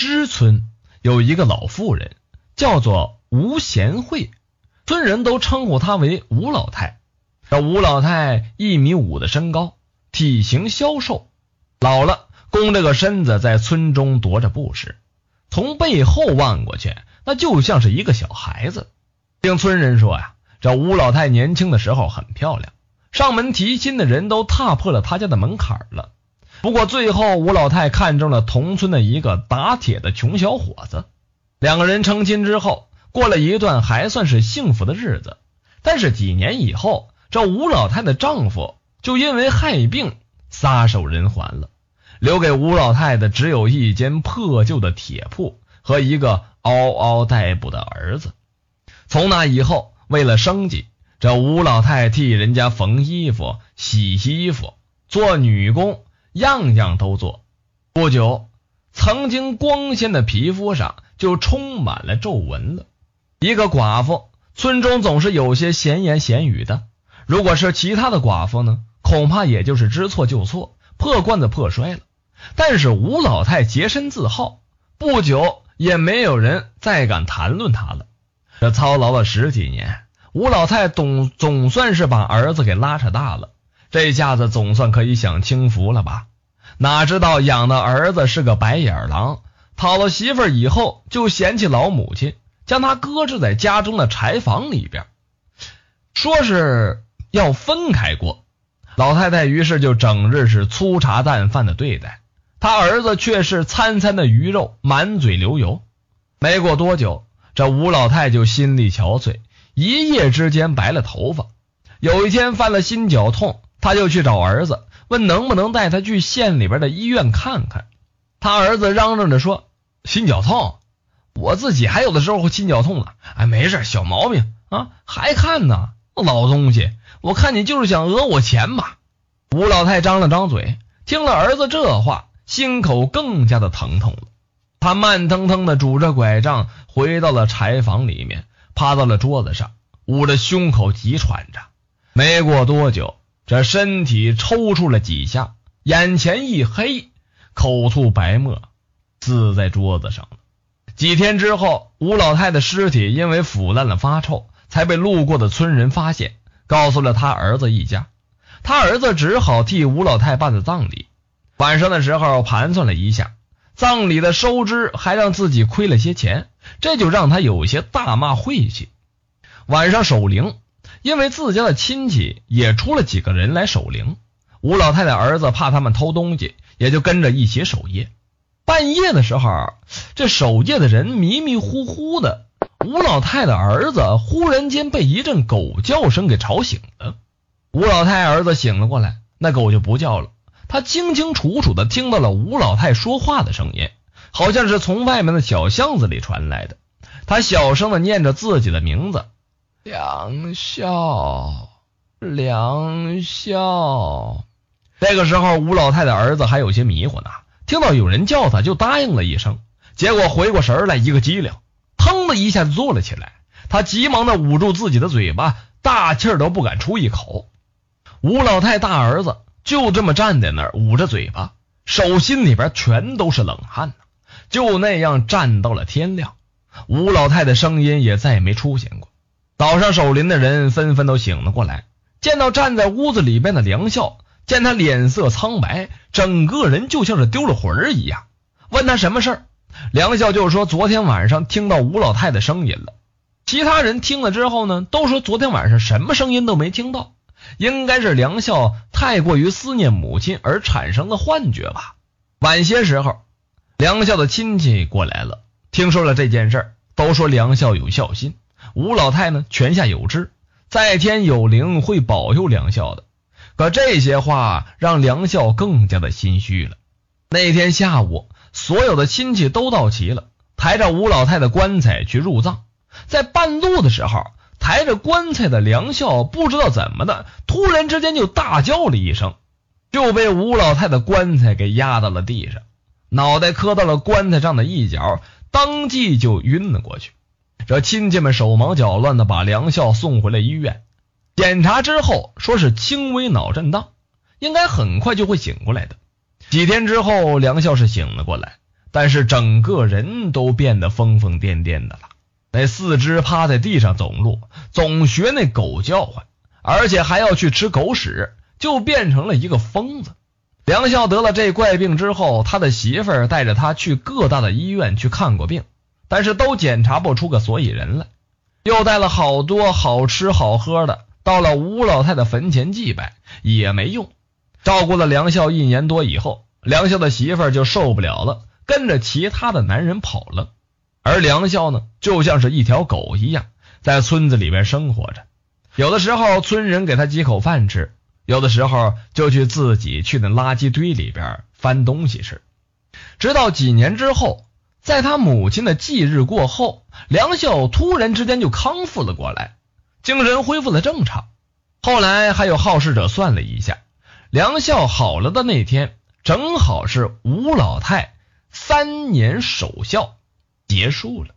知村有一个老妇人，叫做吴贤惠，村人都称呼她为吴老太。这吴老太一米五的身高，体型消瘦，老了弓着个身子在村中踱着步时，从背后望过去，那就像是一个小孩子。听村人说呀，这吴老太年轻的时候很漂亮，上门提亲的人都踏破了她家的门槛了。不过最后，吴老太看中了同村的一个打铁的穷小伙子，两个人成亲之后，过了一段还算是幸福的日子。但是几年以后，这吴老太的丈夫就因为害病撒手人寰了，留给吴老太的只有一间破旧的铁铺和一个嗷嗷待哺的儿子。从那以后，为了生计，这吴老太替人家缝衣服、洗衣服、做女工。样样都做，不久，曾经光鲜的皮肤上就充满了皱纹了。一个寡妇，村中总是有些闲言闲语的。如果是其他的寡妇呢，恐怕也就是知错就错，破罐子破摔了。但是吴老太洁身自好，不久也没有人再敢谈论她了。这操劳了十几年，吴老太总总算是把儿子给拉扯大了。这下子总算可以享清福了吧？哪知道养的儿子是个白眼狼，讨了媳妇以后就嫌弃老母亲，将他搁置在家中的柴房里边，说是要分开过。老太太于是就整日是粗茶淡饭的对待他儿子，却是餐餐的鱼肉，满嘴流油。没过多久，这吴老太就心力憔悴，一夜之间白了头发。有一天犯了心绞痛。他就去找儿子，问能不能带他去县里边的医院看看。他儿子嚷嚷着说：“心绞痛，我自己还有的时候会心绞痛呢。哎，没事，小毛病啊，还看呢，老东西，我看你就是想讹我钱吧。”吴老太张了张嘴，听了儿子这话，心口更加的疼痛了。他慢腾腾的拄着拐杖回到了柴房里面，趴到了桌子上，捂着胸口急喘着。没过多久。这身体抽搐了几下，眼前一黑，口吐白沫，死在桌子上了。几天之后，吴老太的尸体因为腐烂了发臭，才被路过的村人发现，告诉了他儿子一家。他儿子只好替吴老太办了葬礼。晚上的时候盘算了一下，葬礼的收支还让自己亏了些钱，这就让他有些大骂晦气。晚上守灵。因为自家的亲戚也出了几个人来守灵，吴老太太儿子怕他们偷东西，也就跟着一起守夜。半夜的时候，这守夜的人迷迷糊糊的，吴老太太儿子忽然间被一阵狗叫声给吵醒了。吴老太儿子醒了过来，那狗就不叫了，他清清楚楚的听到了吴老太说话的声音，好像是从外面的小巷子里传来的。他小声的念着自己的名字。梁孝，梁孝。这个时候，吴老太的儿子还有些迷糊呢，听到有人叫他，就答应了一声。结果回过神来，一个机灵，腾的一下子坐了起来。他急忙的捂住自己的嘴巴，大气儿都不敢出一口。吴老太大儿子就这么站在那儿，捂着嘴巴，手心里边全都是冷汗呢。就那样站到了天亮，吴老太的声音也再没出现过。早上守灵的人纷纷都醒了过来，见到站在屋子里边的梁孝，见他脸色苍白，整个人就像是丢了魂儿一样。问他什么事儿，梁孝就说昨天晚上听到吴老太的声音了。其他人听了之后呢，都说昨天晚上什么声音都没听到，应该是梁孝太过于思念母亲而产生的幻觉吧。晚些时候，梁孝的亲戚过来了，听说了这件事儿，都说梁孝有孝心。吴老太呢，泉下有知，在天有灵，会保佑梁孝的。可这些话让梁孝更加的心虚了。那天下午，所有的亲戚都到齐了，抬着吴老太的棺材去入葬。在半路的时候，抬着棺材的梁孝不知道怎么的，突然之间就大叫了一声，就被吴老太的棺材给压到了地上，脑袋磕到了棺材上的一角，当即就晕了过去。这亲戚们手忙脚乱的把梁孝送回了医院，检查之后说是轻微脑震荡，应该很快就会醒过来的。几天之后，梁孝是醒了过来，但是整个人都变得疯疯癫癫的了。那四肢趴在地上走路，总学那狗叫唤，而且还要去吃狗屎，就变成了一个疯子。梁孝得了这怪病之后，他的媳妇儿带着他去各大的医院去看过病，但是都检查不出个所以然来。又带了好多好吃好喝的，到了吴老太的坟前祭拜也没用。照顾了梁孝一年多以后，梁孝的媳妇就受不了了，跟着其他的男人跑了。而梁孝呢，就像是一条狗一样，在村子里边生活着。有的时候村人给他几口饭吃。有的时候就去自己去那垃圾堆里边翻东西吃，直到几年之后，在他母亲的忌日过后，梁孝突然之间就康复了过来，精神恢复了正常。后来还有好事者算了一下，梁孝好了的那天，正好是吴老太三年守孝结束了。